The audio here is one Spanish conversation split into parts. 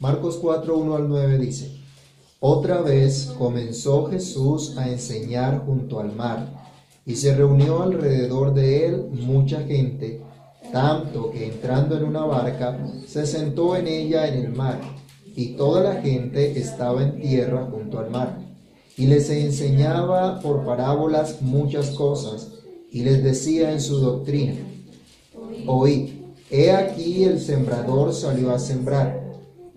Marcos 4, 1 al 9 dice, Otra vez comenzó Jesús a enseñar junto al mar, y se reunió alrededor de él mucha gente, tanto que entrando en una barca, se sentó en ella en el mar, y toda la gente estaba en tierra junto al mar. Y les enseñaba por parábolas muchas cosas, y les decía en su doctrina, Oíd, he aquí el sembrador salió a sembrar.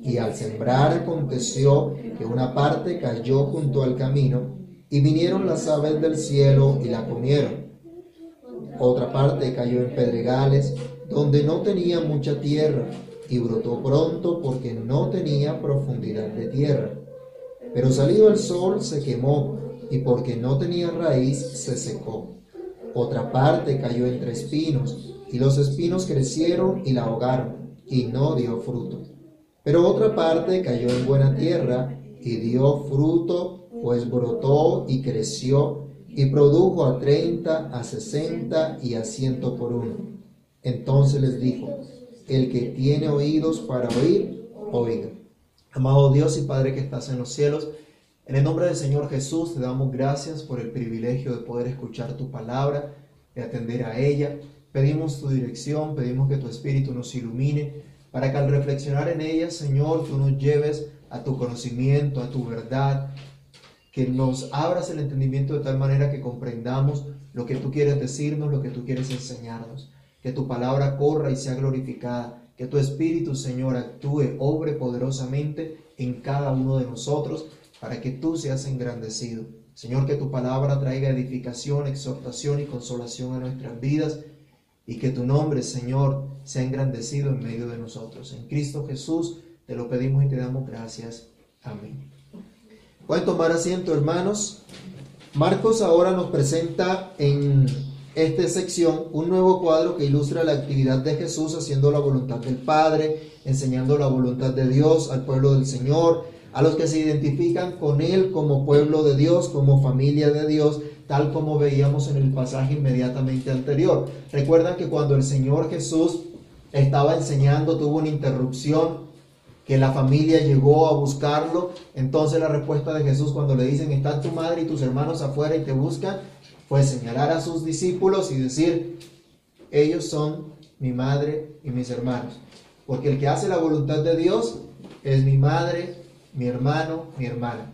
Y al sembrar aconteció que una parte cayó junto al camino, y vinieron las aves del cielo y la comieron. Otra parte cayó en pedregales, donde no tenía mucha tierra, y brotó pronto porque no tenía profundidad de tierra. Pero salido el sol se quemó, y porque no tenía raíz se secó. Otra parte cayó entre espinos, y los espinos crecieron y la ahogaron, y no dio fruto. Pero otra parte cayó en buena tierra y dio fruto, pues brotó y creció y produjo a treinta, a sesenta y a ciento por uno. Entonces les dijo, el que tiene oídos para oír, oiga. Amado Dios y Padre que estás en los cielos, en el nombre del Señor Jesús te damos gracias por el privilegio de poder escuchar tu palabra, de atender a ella. Pedimos tu dirección, pedimos que tu Espíritu nos ilumine para que al reflexionar en ellas, Señor, tú nos lleves a tu conocimiento, a tu verdad, que nos abras el entendimiento de tal manera que comprendamos lo que tú quieres decirnos, lo que tú quieres enseñarnos, que tu palabra corra y sea glorificada, que tu Espíritu, Señor, actúe, obre poderosamente en cada uno de nosotros, para que tú seas engrandecido. Señor, que tu palabra traiga edificación, exhortación y consolación a nuestras vidas y que tu nombre, Señor, sea engrandecido en medio de nosotros. En Cristo Jesús te lo pedimos y te damos gracias. Amén. Pueden tomar asiento, hermanos. Marcos ahora nos presenta en esta sección un nuevo cuadro que ilustra la actividad de Jesús haciendo la voluntad del Padre, enseñando la voluntad de Dios al pueblo del Señor, a los que se identifican con Él como pueblo de Dios, como familia de Dios, tal como veíamos en el pasaje inmediatamente anterior. Recuerdan que cuando el Señor Jesús estaba enseñando tuvo una interrupción, que la familia llegó a buscarlo, entonces la respuesta de Jesús cuando le dicen, están tu madre y tus hermanos afuera y te buscan, fue señalar a sus discípulos y decir, ellos son mi madre y mis hermanos. Porque el que hace la voluntad de Dios es mi madre, mi hermano, mi hermana.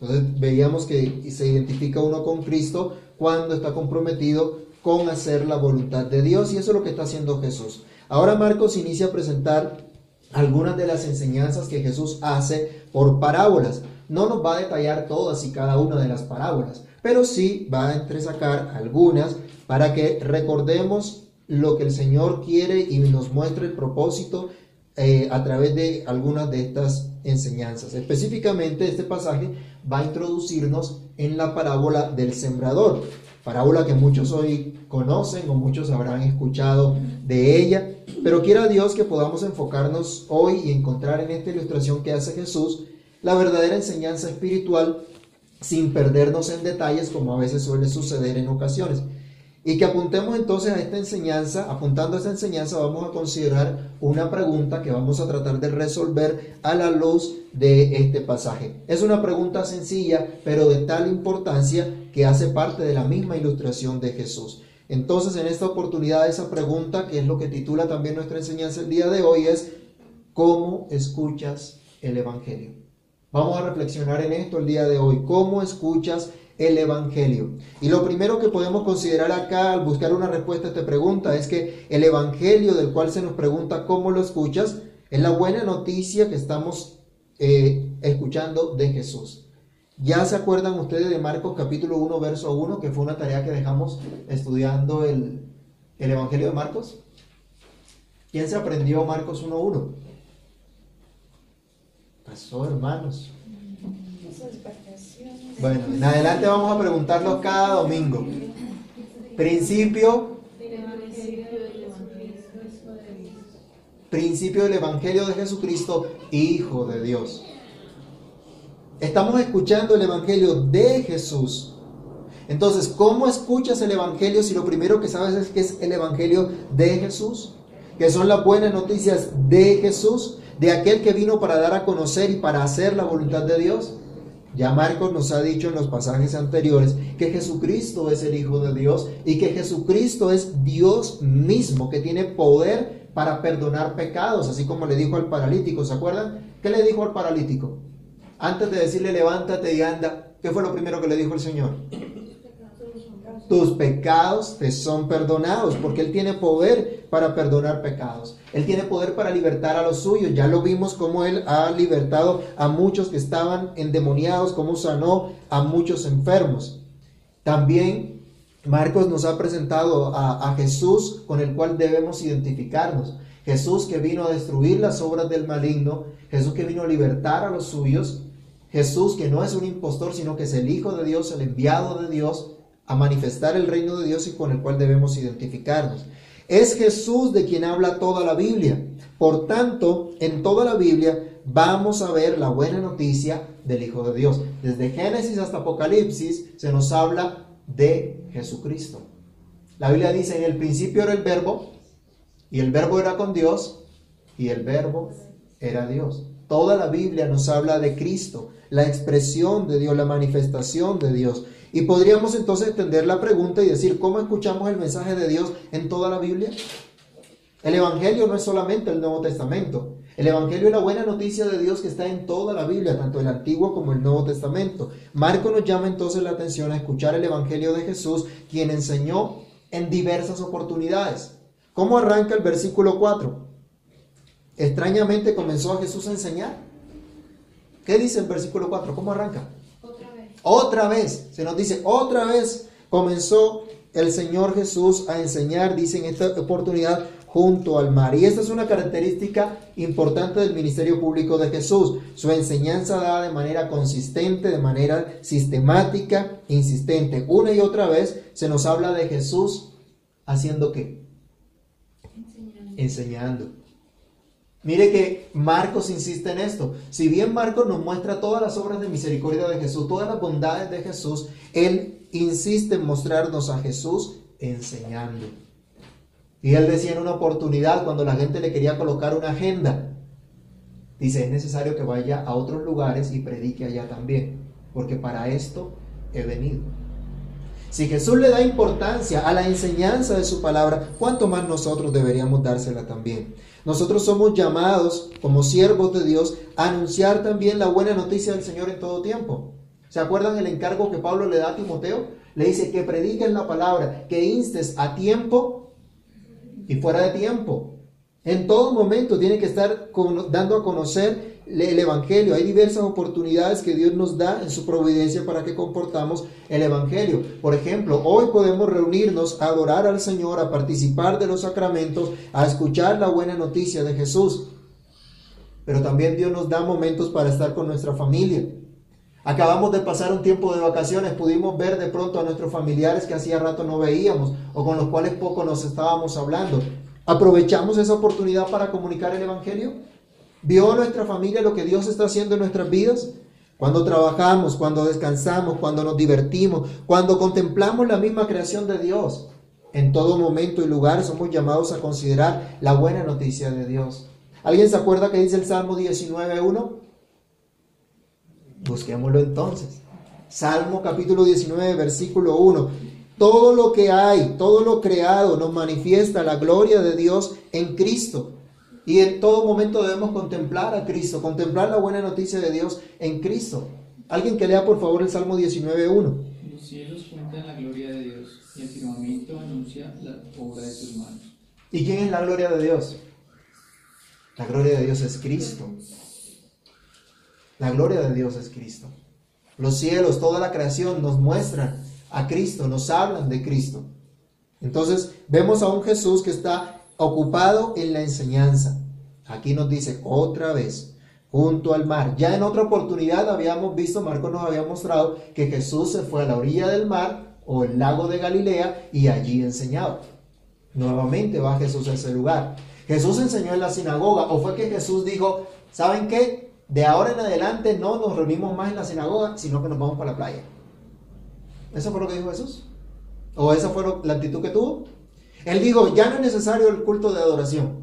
Entonces veíamos que se identifica uno con Cristo cuando está comprometido con hacer la voluntad de Dios y eso es lo que está haciendo Jesús. Ahora Marcos inicia a presentar algunas de las enseñanzas que Jesús hace por parábolas. No nos va a detallar todas y cada una de las parábolas, pero sí va a entresacar algunas para que recordemos lo que el Señor quiere y nos muestre el propósito eh, a través de algunas de estas enseñanzas. Específicamente este pasaje va a introducirnos en la parábola del sembrador, parábola que muchos hoy conocen o muchos habrán escuchado de ella, pero quiera Dios que podamos enfocarnos hoy y encontrar en esta ilustración que hace Jesús la verdadera enseñanza espiritual sin perdernos en detalles como a veces suele suceder en ocasiones. Y que apuntemos entonces a esta enseñanza, apuntando a esta enseñanza vamos a considerar una pregunta que vamos a tratar de resolver a la luz de este pasaje. Es una pregunta sencilla, pero de tal importancia que hace parte de la misma ilustración de Jesús. Entonces, en esta oportunidad, esa pregunta, que es lo que titula también nuestra enseñanza el día de hoy, es ¿cómo escuchas el Evangelio? Vamos a reflexionar en esto el día de hoy. ¿Cómo escuchas el Evangelio? Y lo primero que podemos considerar acá al buscar una respuesta a esta pregunta es que el Evangelio del cual se nos pregunta cómo lo escuchas es la buena noticia que estamos eh, escuchando de Jesús. ¿Ya se acuerdan ustedes de Marcos capítulo 1, verso 1, que fue una tarea que dejamos estudiando el, el Evangelio de Marcos? ¿Quién se aprendió Marcos 1, 1? Pasó, hermanos. Bueno, en adelante vamos a preguntarlo cada domingo. Principio. Principio del Evangelio de Jesucristo, Hijo de Dios. Estamos escuchando el Evangelio de Jesús. Entonces, ¿cómo escuchas el Evangelio si lo primero que sabes es que es el Evangelio de Jesús? Que son las buenas noticias de Jesús. de aquel que vino para dar a conocer y para hacer la voluntad de Dios. Ya Marcos nos ha dicho en los pasajes anteriores que Jesucristo es el Hijo de Dios y que Jesucristo es Dios mismo, que tiene poder para perdonar pecados, así como le dijo al paralítico, ¿se acuerdan? ¿Qué le dijo al paralítico? Antes de decirle levántate y anda, ¿qué fue lo primero que le dijo el Señor? Tus pecados te son perdonados, porque Él tiene poder para perdonar pecados. Él tiene poder para libertar a los suyos. Ya lo vimos como Él ha libertado a muchos que estaban endemoniados, como sanó a muchos enfermos. También Marcos nos ha presentado a, a Jesús con el cual debemos identificarnos. Jesús que vino a destruir las obras del maligno, Jesús que vino a libertar a los suyos, Jesús que no es un impostor, sino que es el Hijo de Dios, el enviado de Dios, a manifestar el reino de Dios y con el cual debemos identificarnos. Es Jesús de quien habla toda la Biblia. Por tanto, en toda la Biblia vamos a ver la buena noticia del Hijo de Dios. Desde Génesis hasta Apocalipsis se nos habla de Jesucristo. La Biblia dice, en el principio era el verbo, y el verbo era con Dios, y el verbo era Dios. Toda la Biblia nos habla de Cristo, la expresión de Dios, la manifestación de Dios. Y podríamos entonces entender la pregunta y decir, ¿cómo escuchamos el mensaje de Dios en toda la Biblia? El Evangelio no es solamente el Nuevo Testamento. El Evangelio es la buena noticia de Dios que está en toda la Biblia, tanto el Antiguo como el Nuevo Testamento. Marco nos llama entonces la atención a escuchar el Evangelio de Jesús, quien enseñó en diversas oportunidades. ¿Cómo arranca el versículo 4? Extrañamente comenzó a Jesús a enseñar. ¿Qué dice el versículo 4? ¿Cómo arranca? Otra vez, se nos dice, otra vez comenzó el Señor Jesús a enseñar, dice en esta oportunidad, junto al mar. Y esta es una característica importante del ministerio público de Jesús. Su enseñanza da de manera consistente, de manera sistemática, insistente. Una y otra vez se nos habla de Jesús haciendo qué? Enseñando. Enseñando. Mire que Marcos insiste en esto. Si bien Marcos nos muestra todas las obras de misericordia de Jesús, todas las bondades de Jesús, él insiste en mostrarnos a Jesús enseñando. Y él decía en una oportunidad cuando la gente le quería colocar una agenda, dice, es necesario que vaya a otros lugares y predique allá también, porque para esto he venido. Si Jesús le da importancia a la enseñanza de su palabra, ¿cuánto más nosotros deberíamos dársela también? Nosotros somos llamados como siervos de Dios a anunciar también la buena noticia del Señor en todo tiempo. ¿Se acuerdan el encargo que Pablo le da a Timoteo? Le dice que prediques la palabra, que instes a tiempo y fuera de tiempo. En todo momento tiene que estar dando a conocer el Evangelio. Hay diversas oportunidades que Dios nos da en su providencia para que comportamos el Evangelio. Por ejemplo, hoy podemos reunirnos a adorar al Señor, a participar de los sacramentos, a escuchar la buena noticia de Jesús. Pero también Dios nos da momentos para estar con nuestra familia. Acabamos de pasar un tiempo de vacaciones, pudimos ver de pronto a nuestros familiares que hacía rato no veíamos o con los cuales poco nos estábamos hablando. ¿Aprovechamos esa oportunidad para comunicar el Evangelio? ¿Vio nuestra familia lo que Dios está haciendo en nuestras vidas? Cuando trabajamos, cuando descansamos, cuando nos divertimos, cuando contemplamos la misma creación de Dios. En todo momento y lugar somos llamados a considerar la buena noticia de Dios. ¿Alguien se acuerda que dice el Salmo 19.1? Busquémoslo entonces. Salmo capítulo 19, versículo 1. Todo lo que hay, todo lo creado nos manifiesta la gloria de Dios en Cristo. Y en todo momento debemos contemplar a Cristo, contemplar la buena noticia de Dios en Cristo. Alguien que lea por favor el Salmo 19.1. Los cielos cuentan la gloria de Dios y el firmamento anuncia la obra de sus manos. ¿Y quién es la gloria de Dios? La gloria de Dios es Cristo. La gloria de Dios es Cristo. Los cielos, toda la creación nos muestran a Cristo, nos hablan de Cristo. Entonces vemos a un Jesús que está ocupado en la enseñanza. Aquí nos dice otra vez, junto al mar. Ya en otra oportunidad habíamos visto, Marcos nos había mostrado que Jesús se fue a la orilla del mar o el lago de Galilea y allí enseñaba. Nuevamente va Jesús a ese lugar. Jesús enseñó en la sinagoga o fue que Jesús dijo, ¿saben qué? De ahora en adelante no nos reunimos más en la sinagoga, sino que nos vamos para la playa. ¿Eso fue lo que dijo Jesús? ¿O esa fue la actitud que tuvo? Él dijo, ya no es necesario el culto de adoración.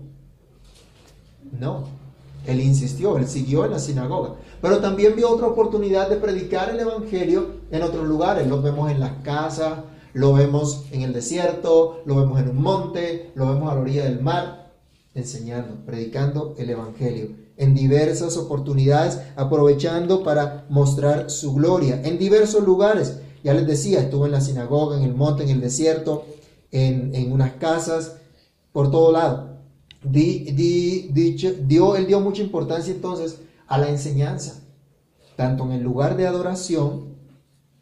No. Él insistió, él siguió en la sinagoga. Pero también vio otra oportunidad de predicar el Evangelio en otros lugares. Lo vemos en las casas, lo vemos en el desierto, lo vemos en un monte, lo vemos a la orilla del mar, enseñando, predicando el Evangelio en diversas oportunidades, aprovechando para mostrar su gloria en diversos lugares. Ya les decía, estuvo en la sinagoga, en el monte, en el desierto, en, unas casas, por todo lado. dio, él dio mucha importancia entonces a la enseñanza, tanto en el lugar de adoración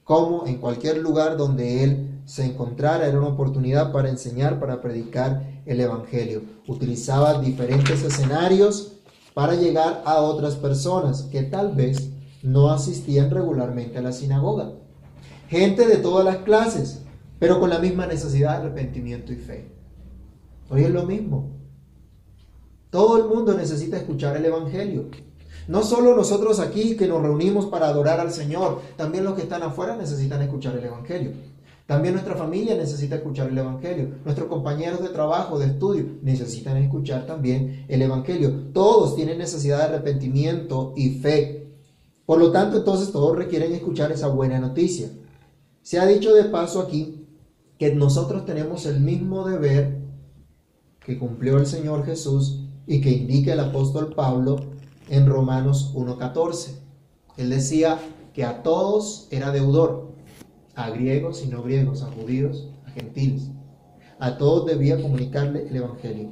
como en cualquier lugar donde él se encontrara, era una oportunidad para enseñar, para predicar el Evangelio. Utilizaba diferentes escenarios para llegar a otras personas que tal vez no asistían regularmente a la sinagoga. Gente de todas las clases, pero con la misma necesidad de arrepentimiento y fe. Hoy es lo mismo. Todo el mundo necesita escuchar el Evangelio. No solo nosotros aquí que nos reunimos para adorar al Señor, también los que están afuera necesitan escuchar el Evangelio. También nuestra familia necesita escuchar el Evangelio. Nuestros compañeros de trabajo, de estudio, necesitan escuchar también el Evangelio. Todos tienen necesidad de arrepentimiento y fe. Por lo tanto, entonces todos requieren escuchar esa buena noticia. Se ha dicho de paso aquí que nosotros tenemos el mismo deber que cumplió el Señor Jesús y que indica el apóstol Pablo en Romanos 1.14. Él decía que a todos era deudor, a griegos y no griegos, a judíos, a gentiles. A todos debía comunicarle el Evangelio.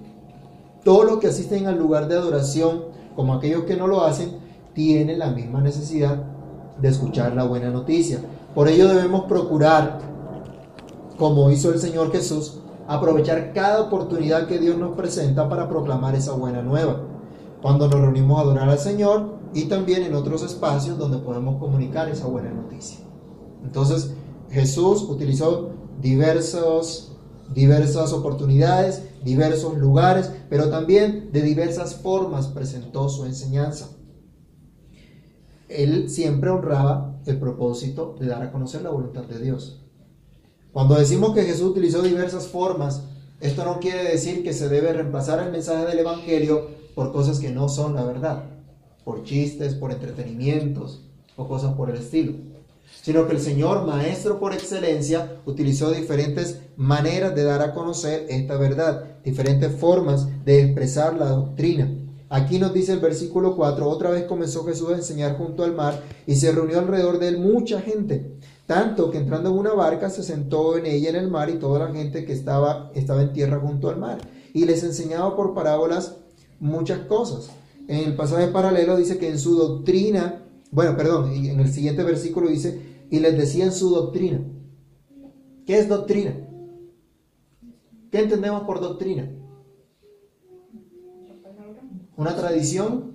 Todos los que asisten al lugar de adoración, como aquellos que no lo hacen, tienen la misma necesidad de escuchar la buena noticia. Por ello debemos procurar como hizo el Señor Jesús, aprovechar cada oportunidad que Dios nos presenta para proclamar esa buena nueva. Cuando nos reunimos a adorar al Señor y también en otros espacios donde podemos comunicar esa buena noticia. Entonces, Jesús utilizó diversos, diversas oportunidades, diversos lugares, pero también de diversas formas presentó su enseñanza. Él siempre honraba el propósito de dar a conocer la voluntad de Dios. Cuando decimos que Jesús utilizó diversas formas, esto no quiere decir que se debe reemplazar el mensaje del Evangelio por cosas que no son la verdad, por chistes, por entretenimientos o cosas por el estilo, sino que el Señor, Maestro por excelencia, utilizó diferentes maneras de dar a conocer esta verdad, diferentes formas de expresar la doctrina. Aquí nos dice el versículo 4, otra vez comenzó Jesús a enseñar junto al mar y se reunió alrededor de él mucha gente tanto que entrando en una barca se sentó en ella en el mar y toda la gente que estaba, estaba en tierra junto al mar. Y les enseñaba por parábolas muchas cosas. En el pasaje paralelo dice que en su doctrina, bueno, perdón, en el siguiente versículo dice, y les decía en su doctrina. ¿Qué es doctrina? ¿Qué entendemos por doctrina? Una tradición.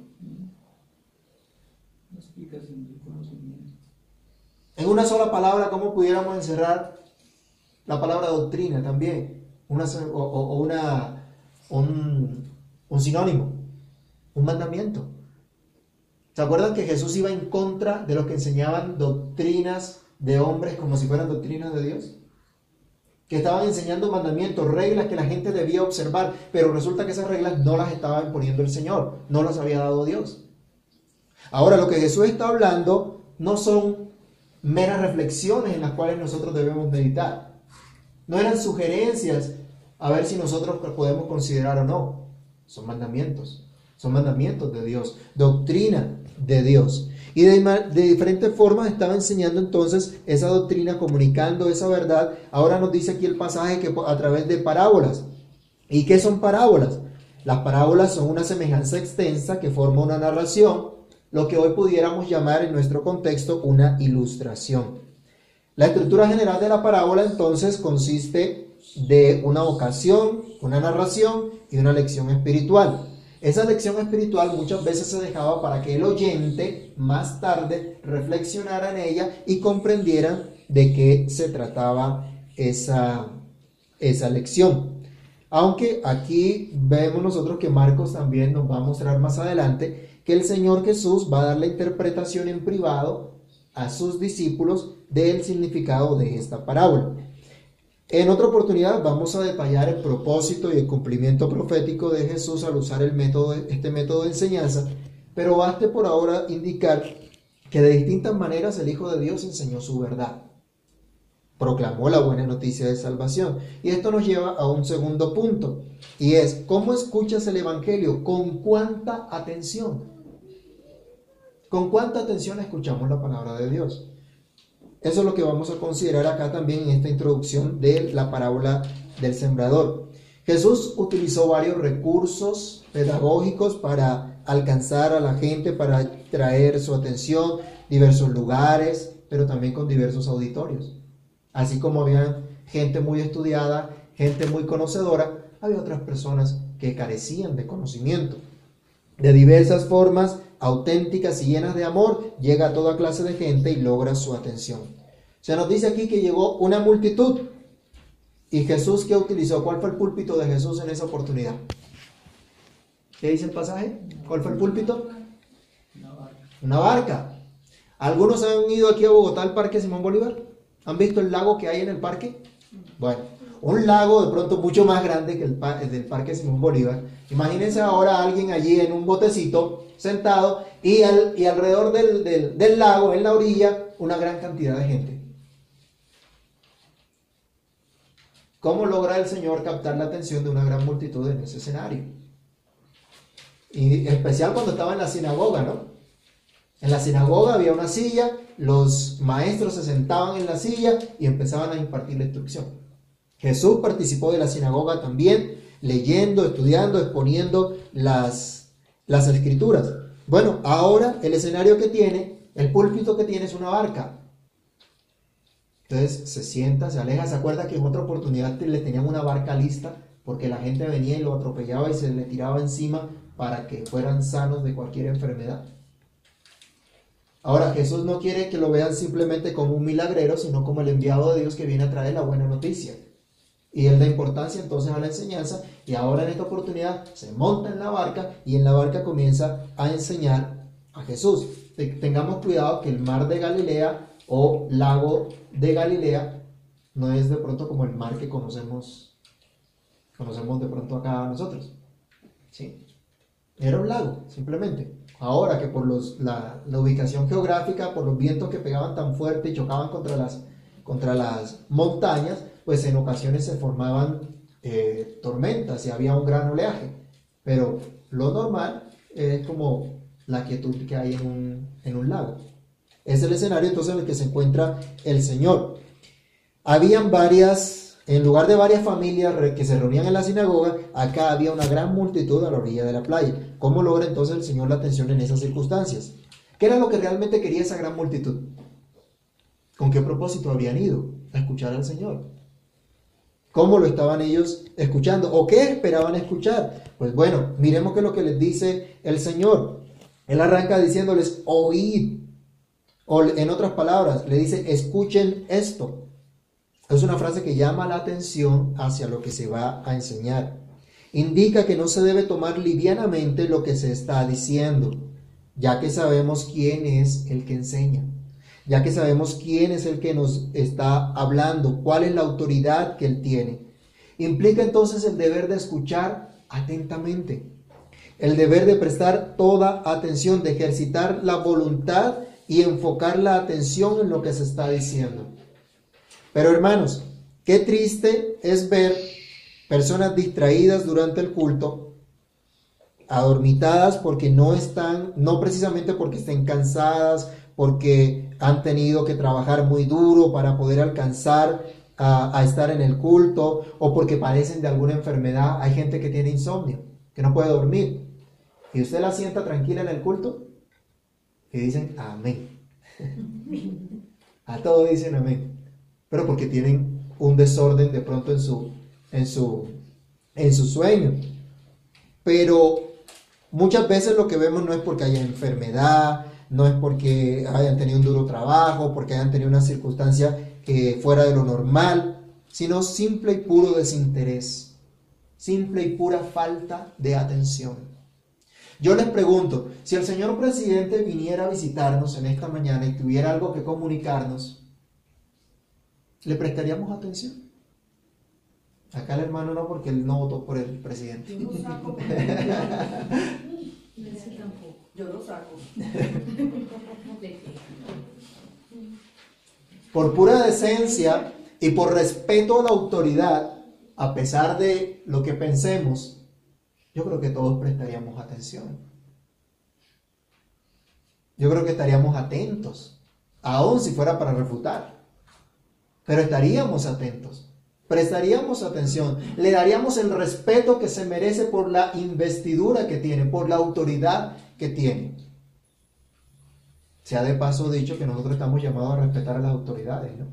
En una sola palabra, ¿cómo pudiéramos encerrar la palabra doctrina también? Una, o, una, un, un sinónimo, un mandamiento. ¿Se acuerdan que Jesús iba en contra de los que enseñaban doctrinas de hombres como si fueran doctrinas de Dios? Que estaban enseñando mandamientos, reglas que la gente debía observar, pero resulta que esas reglas no las estaba imponiendo el Señor, no las había dado Dios. Ahora lo que Jesús está hablando no son meras reflexiones en las cuales nosotros debemos meditar. No eran sugerencias a ver si nosotros podemos considerar o no. Son mandamientos. Son mandamientos de Dios, doctrina de Dios. Y de, de, diferentes formas estaba enseñando entonces esa doctrina, comunicando esa verdad. Ahora nos dice aquí el pasaje que a través de parábolas. ¿Y qué son parábolas? Las parábolas son una semejanza extensa que forma una narración lo que hoy pudiéramos llamar en nuestro contexto una ilustración. La estructura general de la parábola entonces consiste de una ocasión, una narración y una lección espiritual. Esa lección espiritual muchas veces se dejaba para que el oyente más tarde reflexionara en ella y comprendiera de qué se trataba esa, esa lección. Aunque aquí vemos nosotros que Marcos también nos va a mostrar más adelante que el Señor Jesús va a dar la interpretación en privado a sus discípulos del significado de esta parábola. En otra oportunidad vamos a detallar el propósito y el cumplimiento profético de Jesús al usar este método de enseñanza, pero baste por ahora indicar que de distintas maneras el Hijo de Dios enseñó su verdad. Proclamó la buena noticia de salvación. Y esto nos lleva a un segundo punto, y es, ¿cómo escuchas el Evangelio? ¿Con cuánta atención? ¿Con cuánta atención escuchamos la palabra de Dios? Eso es lo que vamos a considerar acá también en esta introducción de la parábola del sembrador. Jesús utilizó varios recursos pedagógicos para alcanzar a la gente, para traer su atención, diversos lugares, pero también con diversos auditorios. Así como había gente muy estudiada, gente muy conocedora, había otras personas que carecían de conocimiento. De diversas formas, auténticas y llenas de amor, llega a toda clase de gente y logra su atención. Se nos dice aquí que llegó una multitud. ¿Y Jesús qué utilizó? ¿Cuál fue el púlpito de Jesús en esa oportunidad? ¿Qué dice el pasaje? ¿Cuál fue el púlpito? Una barca. Una barca. ¿Algunos han ido aquí a Bogotá al Parque Simón Bolívar? ¿Han visto el lago que hay en el parque? Bueno, un lago de pronto mucho más grande que el, del Parque Simón Bolívar. Imagínense ahora a alguien allí en un botecito sentado y, y alrededor del, del lago, en la orilla, una gran cantidad de gente. ¿Cómo logra el Señor captar la atención de una gran multitud en ese escenario? Y especial cuando estaba en la sinagoga, ¿no? En la sinagoga había una silla, los maestros se sentaban en la silla y empezaban a impartir la instrucción. Jesús participó de la sinagoga también, leyendo, estudiando, exponiendo las, las escrituras. Bueno, ahora el escenario que tiene, el púlpito que tiene es una barca. Entonces se sienta, se aleja, se acuerda que en otra oportunidad le tenían una barca lista porque la gente venía y lo atropellaba y se le tiraba encima para que fueran sanos de cualquier enfermedad. Ahora Jesús no quiere que lo vean simplemente como un milagrero, sino como el enviado de Dios que viene a traer la buena noticia. Y él da importancia entonces a la enseñanza y ahora en esta oportunidad se monta en la barca y en la barca comienza a enseñar a Jesús. Tengamos cuidado que el mar de Galilea o lago de Galilea no es de pronto como el mar que conocemos, conocemos de pronto acá nosotros. ¿Sí? Era un lago, simplemente. Ahora que por los, la, ubicación geográfica, por los vientos que pegaban tan fuerte y chocaban contra las, contra las montañas, pues en ocasiones se formaban eh, tormentas y había un gran oleaje. Pero lo normal es como la quietud que hay en un, en un lago. Es el escenario entonces en el que se encuentra el Señor. Habían varias, en lugar de varias familias que se reunían en la sinagoga, acá había una gran multitud a la orilla de la playa. ¿Cómo logra entonces el Señor la atención en esas circunstancias? ¿Qué era lo que realmente quería esa gran multitud? ¿Con qué propósito habían ido a escuchar al Señor? ¿Cómo lo estaban ellos escuchando? ¿O qué esperaban escuchar? Pues bueno, miremos qué es lo que les dice el Señor. Él arranca diciéndoles, oíd o en otras palabras, le dice, escuchen esto. Es una frase que llama la atención hacia lo que se va a enseñar. Indica que no se debe tomar livianamente lo que se está diciendo, ya que sabemos quién es el que enseña, ya que sabemos quién es el que nos está hablando, cuál es la autoridad que él tiene. Implica entonces el deber de escuchar atentamente, el deber de prestar toda atención, de ejercitar la voluntad y enfocar la atención en lo que se está diciendo. Pero hermanos, qué triste es ver personas distraídas durante el culto, adormitadas porque no están, no precisamente porque estén cansadas, porque han tenido que trabajar muy duro para poder alcanzar a, a, estar en el culto o porque padecen de alguna enfermedad. Hay gente que tiene insomnio, que no puede dormir. Y usted la sienta tranquila en el culto y dicen amén. A todo dicen amén. Pero porque tienen un desorden de pronto en su, en su, en su sueño. Pero muchas veces lo que vemos no es porque haya enfermedad, no es porque hayan tenido un duro trabajo, porque hayan tenido una circunstancia que fuera de lo normal, sino simple y puro desinterés, simple y pura falta de atención. Yo les pregunto, si el señor presidente viniera a visitarnos en esta mañana y tuviera algo que comunicarnos, ¿le prestaríamos atención? Acá el hermano no, porque él no votó por el presidente. Yo lo saco. por pura decencia y por respeto a la autoridad, a pesar de lo que pensemos, yo creo que todos prestaríamos atención. Yo creo que estaríamos atentos, aun si fuera para refutar. Pero estaríamos atentos, prestaríamos atención, le daríamos el respeto que se merece por la investidura que tiene, por la autoridad que tiene. Se ha de paso dicho que nosotros estamos llamados a respetar a las autoridades, ¿no?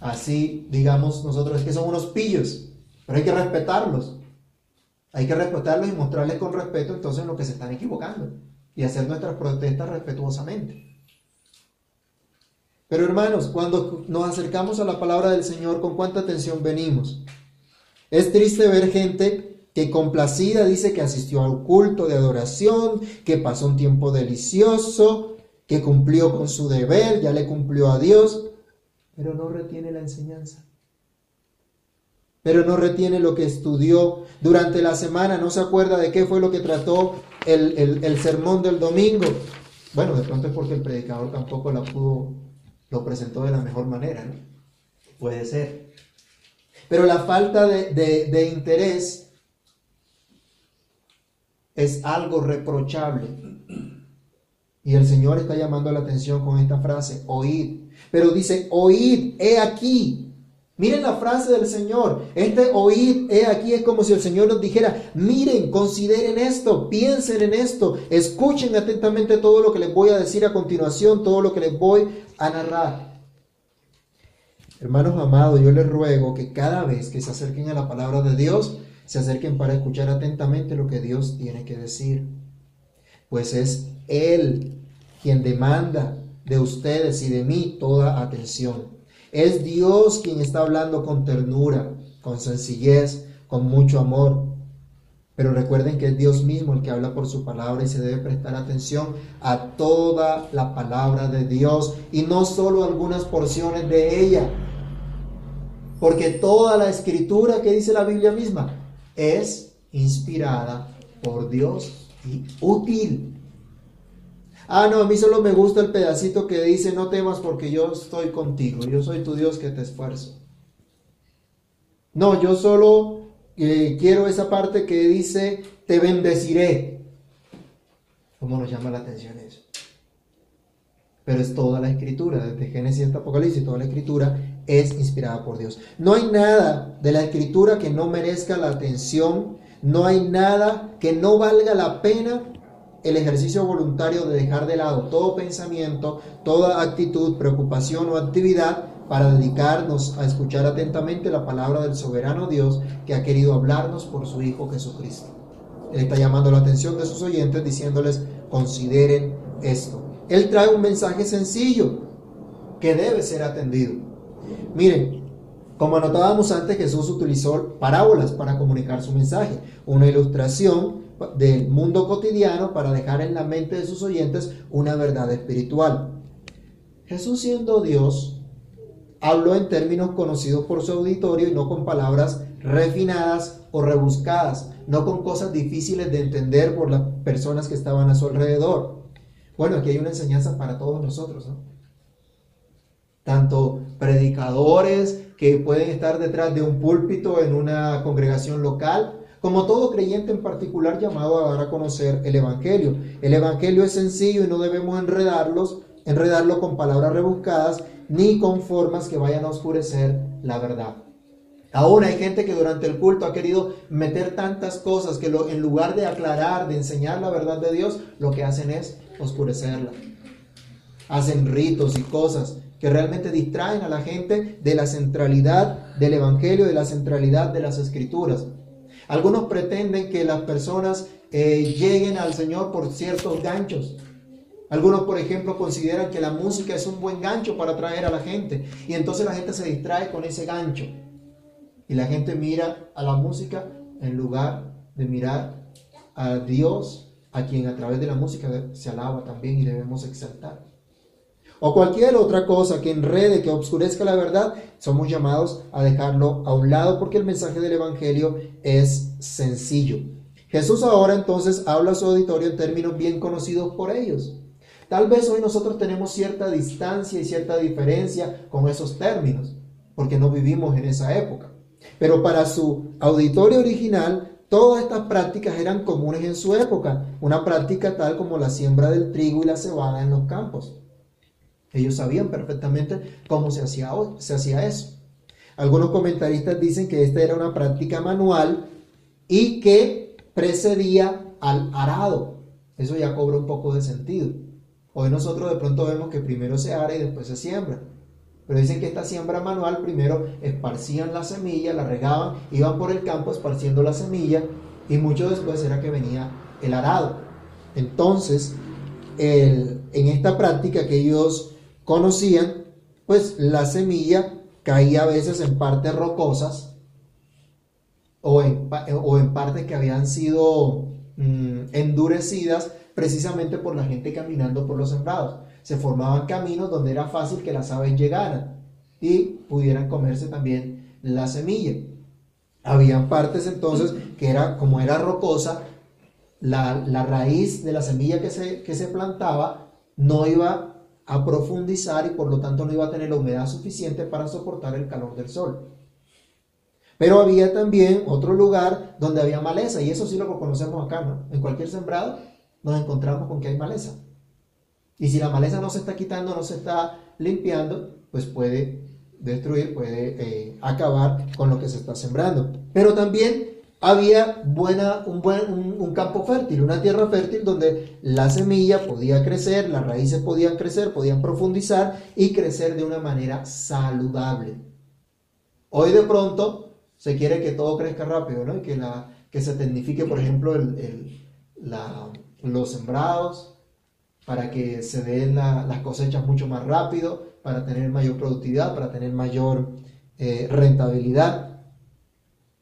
Así, digamos, nosotros es que son unos pillos, pero hay que respetarlos. Hay que respetarlos y mostrarles con respeto entonces lo que se están equivocando y hacer nuestras protestas respetuosamente. Pero hermanos, cuando nos acercamos a la palabra del Señor, ¿con cuánta atención venimos? Es triste ver gente que complacida dice que asistió al culto de adoración, que pasó un tiempo delicioso, que cumplió con su deber, ya le cumplió a Dios, pero no retiene la enseñanza. Pero no retiene lo que estudió durante la semana, no se acuerda de qué fue lo que trató el, sermón del domingo. Bueno, de pronto es porque el predicador tampoco la pudo, lo presentó de la mejor manera, ¿no? Puede ser. Pero la falta de, de interés es algo reprochable. Y el Señor está llamando la atención con esta frase, oíd pero dice, oíd, he aquí. Miren la frase del Señor. Este oíd, he aquí es como si el Señor nos dijera, miren, consideren esto, piensen en esto, escuchen atentamente todo lo que les voy a decir a continuación, todo lo que les voy a narrar. Hermanos amados, yo les ruego que cada vez que se acerquen a la palabra de Dios, se acerquen para escuchar atentamente lo que Dios tiene que decir. Pues es Él quien demanda de ustedes y de mí toda atención. Es Dios quien está hablando con ternura, con sencillez, con mucho amor. Pero recuerden que es Dios mismo el que habla por su palabra y se debe prestar atención a toda la palabra de Dios y no solo algunas porciones de ella. Porque toda la escritura que dice la Biblia misma es inspirada por Dios y útil Ah, no, a mí solo me gusta el pedacito que dice, no temas porque yo estoy contigo, yo soy tu Dios que te esfuerzo. No, yo solo eh, quiero esa parte que dice, te bendeciré. ¿Cómo nos llama la atención eso? Pero es toda la escritura, desde Génesis hasta Apocalipsis, toda la escritura es inspirada por Dios. No hay nada de la escritura que no merezca la atención, no hay nada que no valga la pena el ejercicio voluntario de dejar de lado todo pensamiento, toda actitud, preocupación o actividad para dedicarnos a escuchar atentamente la palabra del soberano Dios que ha querido hablarnos por su Hijo Jesucristo. Él está llamando la atención de sus oyentes diciéndoles, consideren esto. Él trae un mensaje sencillo que debe ser atendido. Miren, como anotábamos antes, Jesús utilizó parábolas para comunicar su mensaje. Una ilustración del mundo cotidiano para dejar en la mente de sus oyentes una verdad espiritual. Jesús siendo Dios, habló en términos conocidos por su auditorio y no con palabras refinadas o rebuscadas, no con cosas difíciles de entender por las personas que estaban a su alrededor. Bueno, aquí hay una enseñanza para todos nosotros, ¿no? Tanto predicadores que pueden estar detrás de un púlpito en una congregación local, como todo creyente en particular llamado a dar a conocer el Evangelio. El Evangelio es sencillo y no debemos enredarlos, enredarlo con palabras rebuscadas ni con formas que vayan a oscurecer la verdad. Ahora hay gente que durante el culto ha querido meter tantas cosas que en lugar de aclarar, de enseñar la verdad de Dios, lo que hacen es oscurecerla. Hacen ritos y cosas que realmente distraen a la gente de la centralidad del Evangelio, de la centralidad de las Escrituras. Algunos pretenden que las personas eh, lleguen al Señor por ciertos ganchos. Algunos, por ejemplo, consideran que la música es un buen gancho para atraer a la gente. Y entonces la gente se distrae con ese gancho. Y la gente mira a la música en lugar de mirar a Dios, a quien a través de la música se alaba también y debemos exaltar o cualquier otra cosa que enrede, que obscurezca la verdad, somos llamados a dejarlo a un lado porque el mensaje del Evangelio es sencillo. Jesús ahora entonces habla a su auditorio en términos bien conocidos por ellos. Tal vez hoy nosotros tenemos cierta distancia y cierta diferencia con esos términos, porque no vivimos en esa época. Pero para su auditorio original, todas estas prácticas eran comunes en su época, una práctica tal como la siembra del trigo y la cebada en los campos. Ellos sabían perfectamente cómo se hacía, se hacía eso. Algunos comentaristas dicen que esta era una práctica manual y que precedía al arado. Eso ya cobra un poco de sentido. Hoy nosotros de pronto vemos que primero se ara y después se siembra. Pero dicen que esta siembra manual primero esparcían la semilla, la regaban, iban por el campo esparciendo la semilla y mucho después era que venía el arado. Entonces, en esta práctica que ellos conocían, pues la semilla caía a veces en partes rocosas o en, o en partes que habían sido mm, endurecidas precisamente por la gente caminando por los sembrados se formaban caminos donde era fácil que las aves llegaran y pudieran comerse también la semilla. Habían partes entonces que era, como era rocosa, la, raíz de la semilla que se, que se plantaba no iba a profundizar y por lo tanto no iba a tener la humedad suficiente para soportar el calor del sol. Pero había también otro lugar donde había maleza, y eso sí lo conocemos acá, ¿no? En cualquier sembrado nos encontramos con que hay maleza. Y si la maleza no se está quitando, no se está limpiando, pues puede destruir, puede eh, acabar con lo que se está sembrando. Pero también había buena, un, buen, un, campo fértil, una tierra fértil donde la semilla podía crecer, las raíces podían crecer, podían profundizar y crecer de una manera saludable. Hoy de pronto se quiere que todo crezca rápido, ¿no? Y que, la, que se tecnifique, por ejemplo, el, los sembrados, para que se den las cosechas mucho más rápido, para tener mayor productividad, para tener mayor eh, rentabilidad,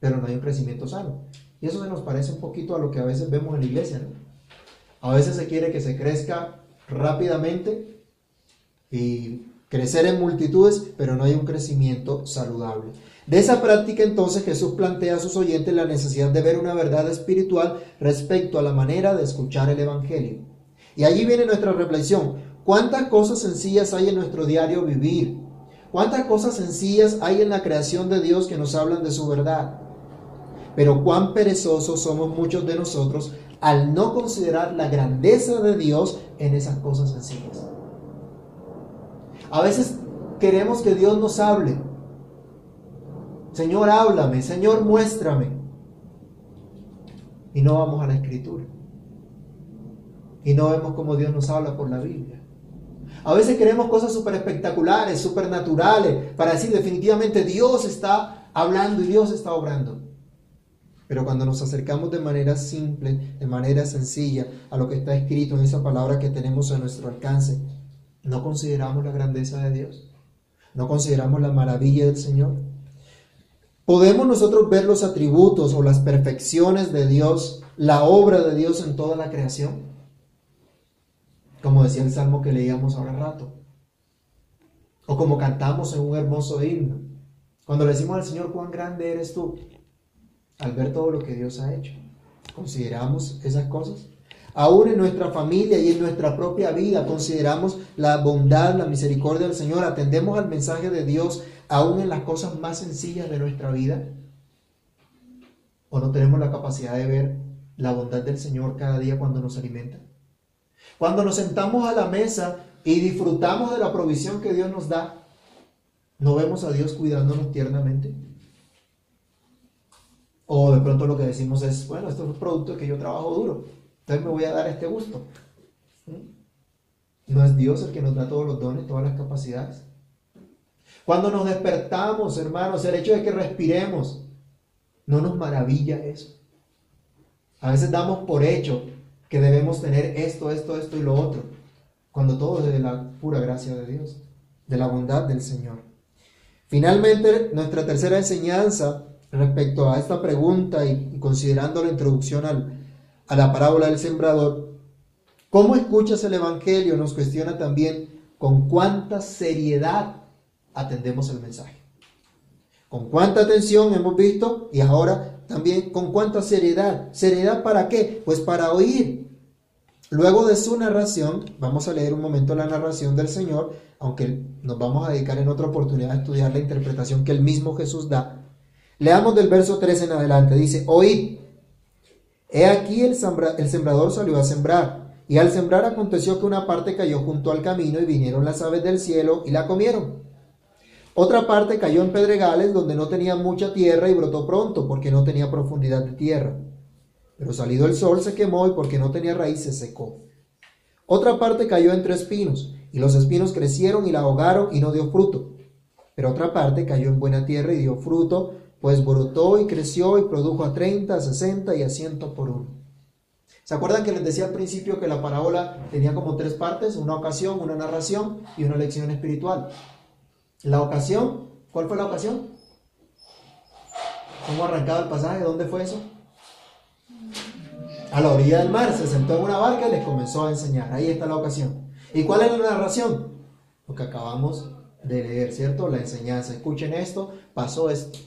pero no hay un crecimiento sano. Y eso se nos parece un poquito a lo que a veces vemos en la iglesia. A veces se quiere que se crezca rápidamente y crecer en multitudes, pero no hay un crecimiento saludable. De esa práctica entonces Jesús plantea a sus oyentes la necesidad de ver una verdad espiritual respecto a la manera de escuchar el Evangelio. Y allí viene nuestra reflexión. ¿Cuántas cosas sencillas hay en nuestro diario vivir? ¿Cuántas cosas sencillas hay en la creación de Dios que nos hablan de su verdad? Pero cuán perezosos somos muchos de nosotros al no considerar la grandeza de Dios en esas cosas sencillas. A veces queremos que Dios nos hable. Señor, háblame, Señor, muéstrame. Y no vamos a la escritura y no vemos cómo Dios nos habla por la Biblia. A veces queremos cosas súper espectaculares, súper naturales, para decir definitivamente Dios está hablando y Dios está obrando. Pero cuando nos acercamos de manera simple, de manera sencilla a lo que está escrito en esa palabra que tenemos a nuestro alcance, no consideramos la grandeza de Dios, no consideramos la maravilla del Señor. Podemos nosotros ver los atributos o las perfecciones de Dios, la obra de Dios en toda la creación como decía el salmo que leíamos ahora rato, o como cantamos en un hermoso himno, cuando le decimos al Señor cuán grande eres tú, al ver todo lo que Dios ha hecho. ¿Consideramos esas cosas? Aún en nuestra familia y en nuestra propia vida consideramos la bondad, la misericordia del Señor, atendemos al mensaje de Dios aún en las cosas más sencillas de nuestra vida. ¿O no tenemos la capacidad de ver la bondad del Señor cada día cuando nos alimenta? Cuando nos sentamos a la mesa y disfrutamos de la provisión que Dios nos da, ¿no vemos a Dios cuidándonos tiernamente? O de pronto lo que decimos es, bueno, esto es un producto que yo trabajo duro, entonces me voy a dar este gusto. ¿Mm? ¿No es Dios el que nos da todos los dones, todas las capacidades? Cuando nos despertamos, hermanos, el hecho de que respiremos, ¿no nos maravilla eso? A veces damos por hecho que debemos tener esto, esto, esto y lo otro, cuando todo es de la pura gracia de Dios, de la bondad del Señor. Finalmente, nuestra tercera enseñanza respecto a esta pregunta y, considerando la introducción a la parábola del sembrador, ¿cómo escuchas el Evangelio? Nos cuestiona también con cuánta seriedad atendemos el mensaje. Con cuánta atención hemos visto y ahora también con cuánta seriedad. ¿Seriedad para qué? Pues para oír. Luego de su narración, vamos a leer un momento la narración del Señor, aunque nos vamos a dedicar en otra oportunidad a estudiar la interpretación que el mismo Jesús da. Leamos del verso 3 en adelante. Dice, oíd, he aquí el, el sembrador salió a sembrar, y al sembrar aconteció que una parte cayó junto al camino y vinieron las aves del cielo y la comieron. Otra parte cayó en pedregales donde no tenía mucha tierra y brotó pronto porque no tenía profundidad de tierra. Pero salido el sol se quemó y porque no tenía raíz se secó. Otra parte cayó entre espinos, y los espinos crecieron y la ahogaron y no dio fruto. Pero otra parte cayó en buena tierra y dio fruto, pues brotó y creció y produjo a 30, a 60 y a 100 por uno. ¿Se acuerdan que les decía al principio que la parábola tenía como tres partes? Una ocasión, una narración y una lección espiritual. La ocasión, ¿cuál fue la ocasión? ¿Cómo arrancaba el pasaje? ¿Dónde fue eso? a la orilla del mar, se sentó en una barca y les comenzó a enseñar. Ahí está la ocasión. ¿Y cuál es la narración? Lo que acabamos de leer, ¿cierto? La enseñanza. Escuchen esto, pasó esto.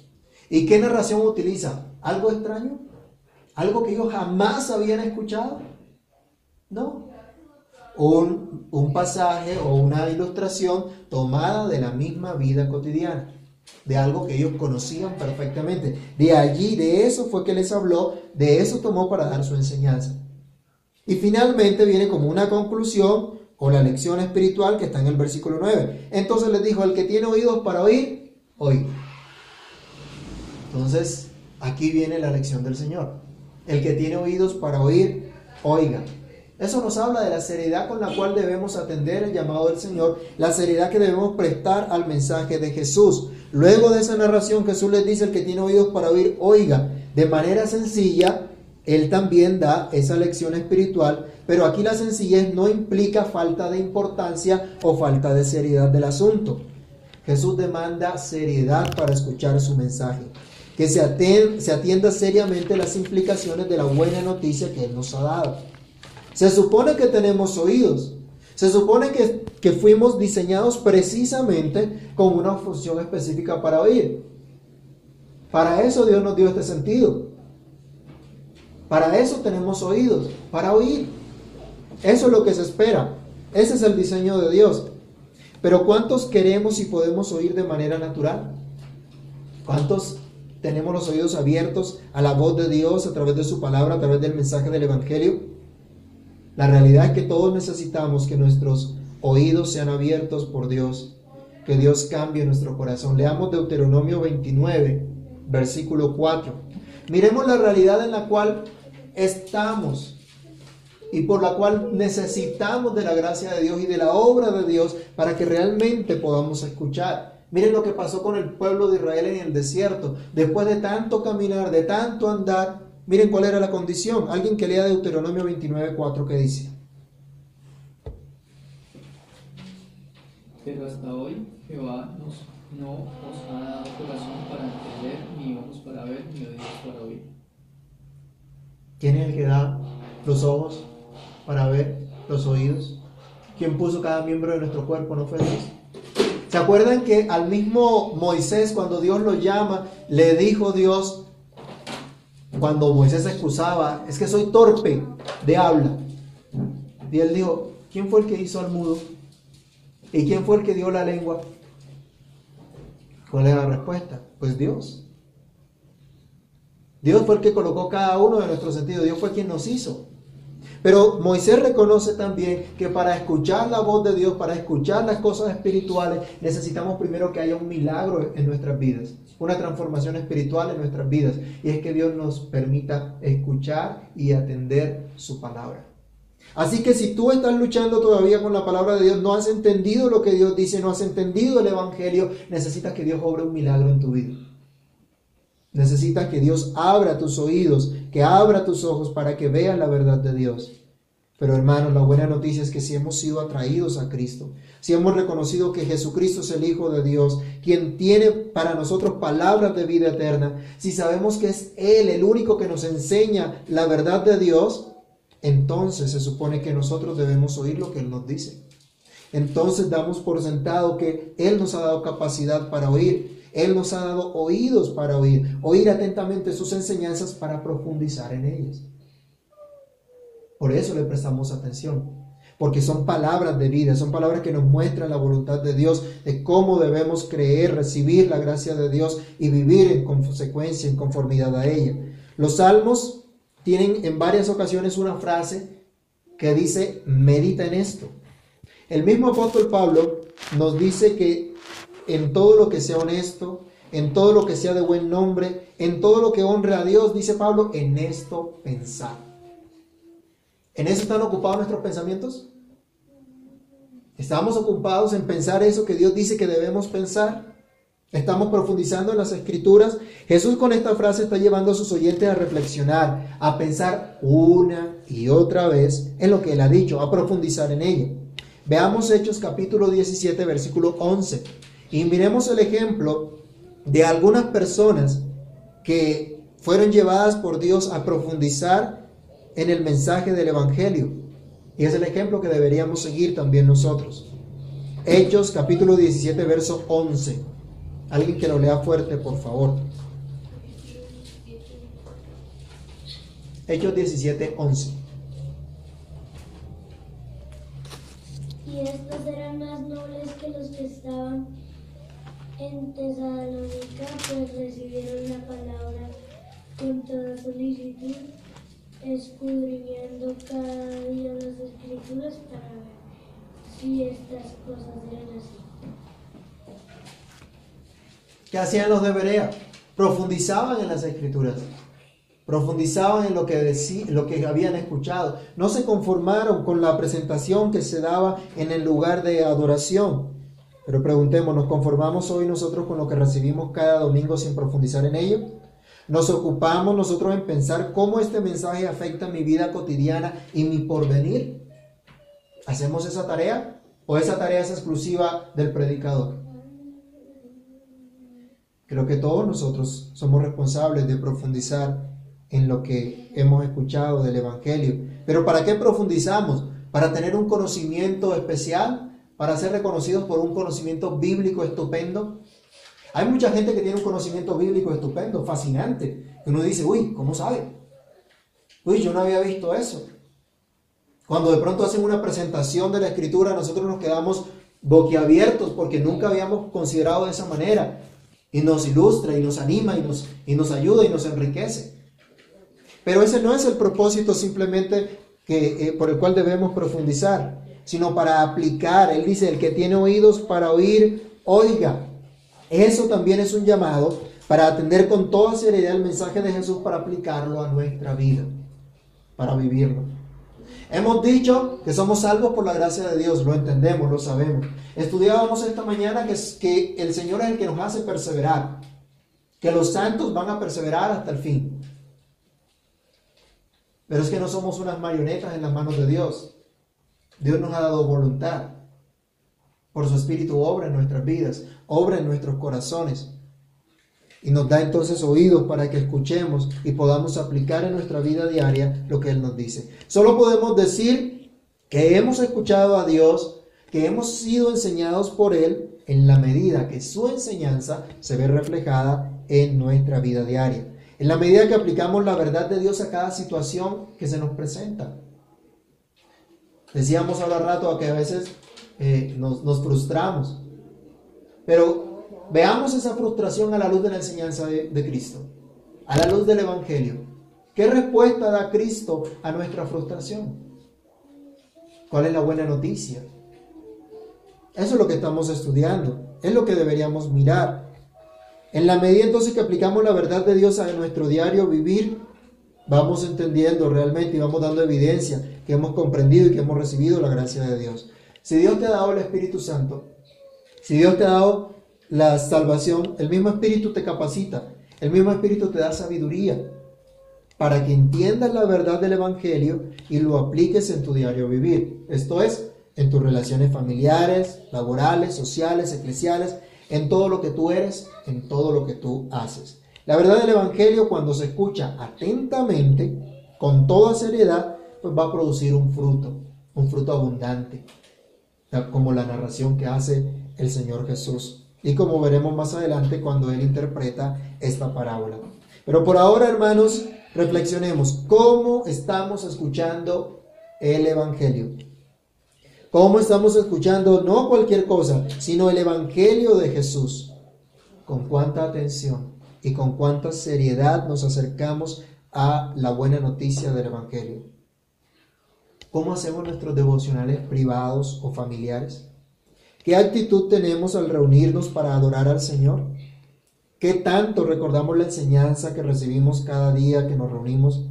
¿Y qué narración utiliza? ¿Algo extraño? ¿Algo que ellos jamás habían escuchado? No. Un, un pasaje o una ilustración tomada de la misma vida cotidiana de algo que ellos conocían perfectamente. De allí, de eso fue que les habló, de eso tomó para dar su enseñanza. Y finalmente viene como una conclusión con la lección espiritual que está en el versículo 9. Entonces les dijo, el que tiene oídos para oír, oiga. Entonces, aquí viene la lección del Señor. El que tiene oídos para oír, oiga. Eso nos habla de la seriedad con la cual debemos atender el llamado del Señor, la seriedad que debemos prestar al mensaje de Jesús. Luego de esa narración, Jesús les dice, el que tiene oídos para oír, oiga. De manera sencilla, Él también da esa lección espiritual, pero aquí la sencillez no implica falta de importancia o falta de seriedad del asunto. Jesús demanda seriedad para escuchar su mensaje, que se, atienda, se atienda seriamente las implicaciones de la buena noticia que Él nos ha dado. Se supone que tenemos oídos, se supone que, que fuimos diseñados precisamente con una función específica para oír. Para eso Dios nos dio este sentido. Para eso tenemos oídos, para oír. Eso es lo que se espera. Ese es el diseño de Dios. Pero ¿cuántos queremos y podemos oír de manera natural? ¿Cuántos tenemos los oídos abiertos a la voz de Dios a través de su palabra, a través del mensaje del Evangelio? La realidad es que todos necesitamos que nuestros oídos sean abiertos por Dios, que Dios cambie nuestro corazón. Leamos Deuteronomio 29, versículo 4. Miremos la realidad en la cual estamos y por la cual necesitamos de la gracia de Dios y de la obra de Dios para que realmente podamos escuchar. Miren lo que pasó con el pueblo de Israel en el desierto. Después de tanto caminar, de tanto andar, Miren cuál era la condición. Alguien que lea Deuteronomio 29.4 que dice. Pero hasta hoy Jehová nos, no os ha dado corazón para entender, ni ojos para ver, ni oídos para oír. ¿Quién es el que da los ojos para ver, los oídos? ¿Quién puso cada miembro de nuestro cuerpo? ¿No fue Dios? ¿Se acuerdan que al mismo Moisés, cuando Dios lo llama, le dijo Dios, cuando Moisés se excusaba, es que soy torpe de habla. Y él dijo, ¿quién fue el que hizo al mudo? ¿Y quién fue el que dio la lengua? ¿Cuál es la respuesta? Pues Dios. Dios fue el que colocó cada uno de nuestros sentidos. Dios fue quien nos hizo. Pero Moisés reconoce también que para escuchar la voz de Dios, para escuchar las cosas espirituales, necesitamos primero que haya un milagro en nuestras vidas, una transformación espiritual en nuestras vidas. Y es que Dios nos permita escuchar y atender su palabra. Así que si tú estás luchando todavía con la palabra de Dios, no has entendido lo que Dios dice, no has entendido el Evangelio, necesitas que Dios obre un milagro en tu vida. Necesitas que Dios abra tus oídos, que abra tus ojos para que veas la verdad de Dios. Pero hermanos, la buena noticia es que si hemos sido atraídos a Cristo, si hemos reconocido que Jesucristo es el Hijo de Dios, quien tiene para nosotros palabras de vida eterna, si sabemos que es Él el único que nos enseña la verdad de Dios, entonces se supone que nosotros debemos oír lo que Él nos dice. Entonces damos por sentado que Él nos ha dado capacidad para oír Él nos ha dado oídos para oír, oír atentamente sus enseñanzas para profundizar en ellas. Por eso le prestamos atención, porque son palabras de vida, son palabras que nos muestran la voluntad de Dios, de cómo debemos creer, recibir la gracia de Dios y vivir en consecuencia, en conformidad a ella. Los salmos tienen en varias ocasiones una frase que dice, medita en esto. El mismo apóstol Pablo nos dice que en todo lo que sea honesto, en todo lo que sea de buen nombre, en todo lo que honre a Dios, dice Pablo, en esto pensar. ¿En eso están ocupados nuestros pensamientos? ¿Estamos ocupados en pensar eso que Dios dice que debemos pensar? Estamos profundizando en las escrituras. Jesús con esta frase está llevando a sus oyentes a reflexionar, a pensar una y otra vez en lo que Él ha dicho, a profundizar en ello. Veamos Hechos capítulo 17, versículo 11. Y miremos el ejemplo de algunas personas que fueron llevadas por Dios a profundizar en el mensaje del Evangelio. Y es el ejemplo que deberíamos seguir también nosotros. Hechos capítulo 17, verso 11. Alguien que lo lea fuerte, por favor. Hechos 17, 11. Y estos eran más nobles que los que estaban en Tesalónica, pues recibieron la palabra con toda solicitud, escudriñando cada día las escrituras para ver si estas cosas eran así. ¿Qué hacían los de Berea? Profundizaban en las escrituras. Profundizaban en lo que, decí- lo que habían escuchado. No se conformaron con la presentación que se daba en el lugar de adoración. Pero preguntemos, ¿nos conformamos hoy nosotros con lo que recibimos cada domingo sin profundizar en ello? ¿Nos ocupamos nosotros en pensar cómo este mensaje afecta mi vida cotidiana y mi porvenir? ¿Hacemos esa tarea? ¿O esa tarea es exclusiva del predicador? Creo que todos nosotros somos responsables de profundizar en lo que hemos escuchado del Evangelio. Pero ¿para qué profundizamos? ¿Para tener un conocimiento especial? ¿Para ser reconocidos por un conocimiento bíblico estupendo? Hay mucha gente que tiene un conocimiento bíblico estupendo, fascinante. Que uno dice, uy, ¿cómo sabe? Uy, yo no había visto eso. Cuando de pronto hacen una presentación de la escritura, nosotros nos quedamos boquiabiertos porque nunca habíamos considerado de esa manera. Y nos ilustra y nos anima y nos, y nos ayuda y nos enriquece. Pero ese no es el propósito simplemente que, eh, por el cual debemos profundizar, sino para aplicar. Él dice, el que tiene oídos para oír, oiga. Eso también es un llamado para atender con toda seriedad el mensaje de Jesús para aplicarlo a nuestra vida, para vivirlo. Hemos dicho que somos salvos por la gracia de Dios, lo entendemos, lo sabemos. Estudiábamos esta mañana que, que el Señor es el que nos hace perseverar, que los santos van a perseverar hasta el fin. Pero es que no somos unas marionetas en las manos de Dios. Dios nos ha dado voluntad. Por su Espíritu obra en nuestras vidas, obra en nuestros corazones. Y nos da entonces oídos para que escuchemos y podamos aplicar en nuestra vida diaria lo que Él nos dice. Solo podemos decir que hemos escuchado a Dios, que hemos sido enseñados por Él en la medida que su enseñanza se ve reflejada en nuestra vida diaria. En la medida que aplicamos la verdad de Dios a cada situación que se nos presenta. Decíamos ahora rato a que a veces eh, nos, nos frustramos. Pero veamos esa frustración a la luz de la enseñanza de, Cristo, a la luz del Evangelio. ¿Qué respuesta da Cristo a nuestra frustración? ¿Cuál es la buena noticia? Eso es lo que estamos estudiando, es lo que deberíamos mirar. En la medida entonces que aplicamos la verdad de Dios a nuestro diario vivir, vamos entendiendo realmente y vamos dando evidencia que hemos comprendido y que hemos recibido la gracia de Dios. Si Dios te ha dado el Espíritu Santo, si Dios te ha dado la salvación, el mismo Espíritu te capacita, el mismo Espíritu te da sabiduría para que entiendas la verdad del Evangelio y lo apliques en tu diario vivir. Esto es, en tus relaciones familiares, laborales, sociales, eclesiales, en todo lo que tú eres, en todo lo que tú haces. La verdad del Evangelio, cuando se escucha atentamente, con toda seriedad, pues va a producir un fruto, un fruto abundante, como la narración que hace el Señor Jesús y como veremos más adelante cuando él interpreta esta parábola. Pero por ahora, hermanos, reflexionemos cómo estamos escuchando el Evangelio. ¿Cómo estamos escuchando no cualquier cosa, sino el Evangelio de Jesús? Con cuánta atención y con cuánta seriedad nos acercamos a la buena noticia del Evangelio. ¿Cómo hacemos nuestros devocionales privados o familiares? ¿Qué actitud tenemos al reunirnos para adorar al Señor? ¿Qué tanto recordamos la enseñanza que recibimos cada día que nos reunimos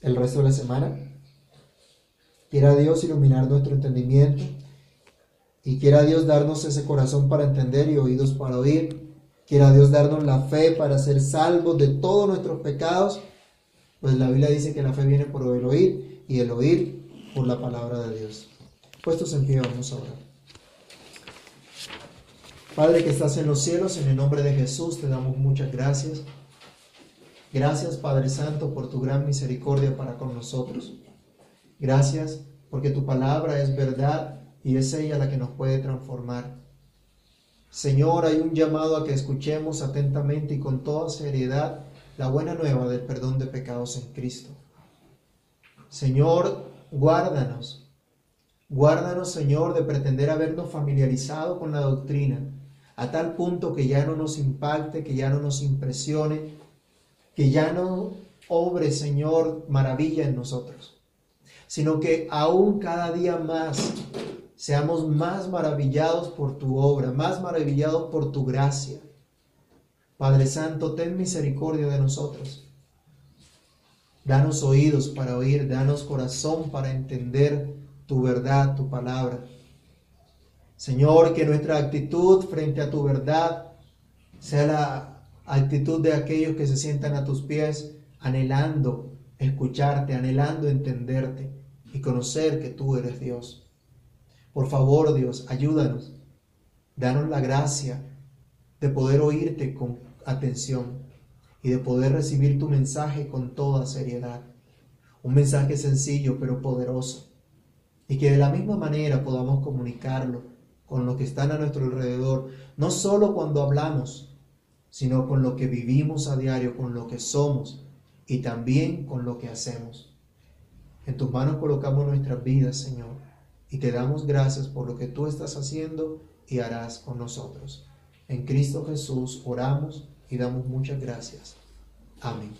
el resto de la semana? Quiera Dios iluminar nuestro entendimiento y quiera Dios darnos ese corazón para entender y oídos para oír. Quiera Dios darnos la fe para ser salvos de todos nuestros pecados, pues la Biblia dice que la fe viene por el oír y el oír por la palabra de Dios. Puestos en pie, vamos a orar. Padre que estás en los cielos, en el nombre de Jesús te damos muchas gracias. Gracias Padre Santo por tu gran misericordia para con nosotros. Gracias porque tu palabra es verdad y es ella la que nos puede transformar. Señor, hay un llamado a que escuchemos atentamente y con toda seriedad la buena nueva del perdón de pecados en Cristo. Señor, guárdanos. Guárdanos, Señor, de pretender habernos familiarizado con la doctrina a tal punto que ya no nos impacte, que ya no nos impresione, que ya no obre, Señor, maravilla en nosotros, sino que aún cada día más seamos más maravillados por tu obra, más maravillados por tu gracia. Padre Santo, ten misericordia de nosotros. Danos oídos para oír, danos corazón para entender tu verdad, tu palabra. Señor, que nuestra actitud frente a tu verdad sea la actitud de aquellos que se sientan a tus pies anhelando escucharte, anhelando entenderte y conocer que tú eres Dios. Por favor, Dios, ayúdanos. Danos la gracia de poder oírte con atención y de poder recibir tu mensaje con toda seriedad. Un mensaje sencillo pero poderoso. Y que de la misma manera podamos comunicarlo con lo que están a nuestro alrededor, no solo cuando hablamos, sino con lo que vivimos a diario, con lo que somos y también con lo que hacemos. En tus manos colocamos nuestras vidas, Señor, y te damos gracias por lo que tú estás haciendo y harás con nosotros. En Cristo Jesús oramos y damos muchas gracias. Amén.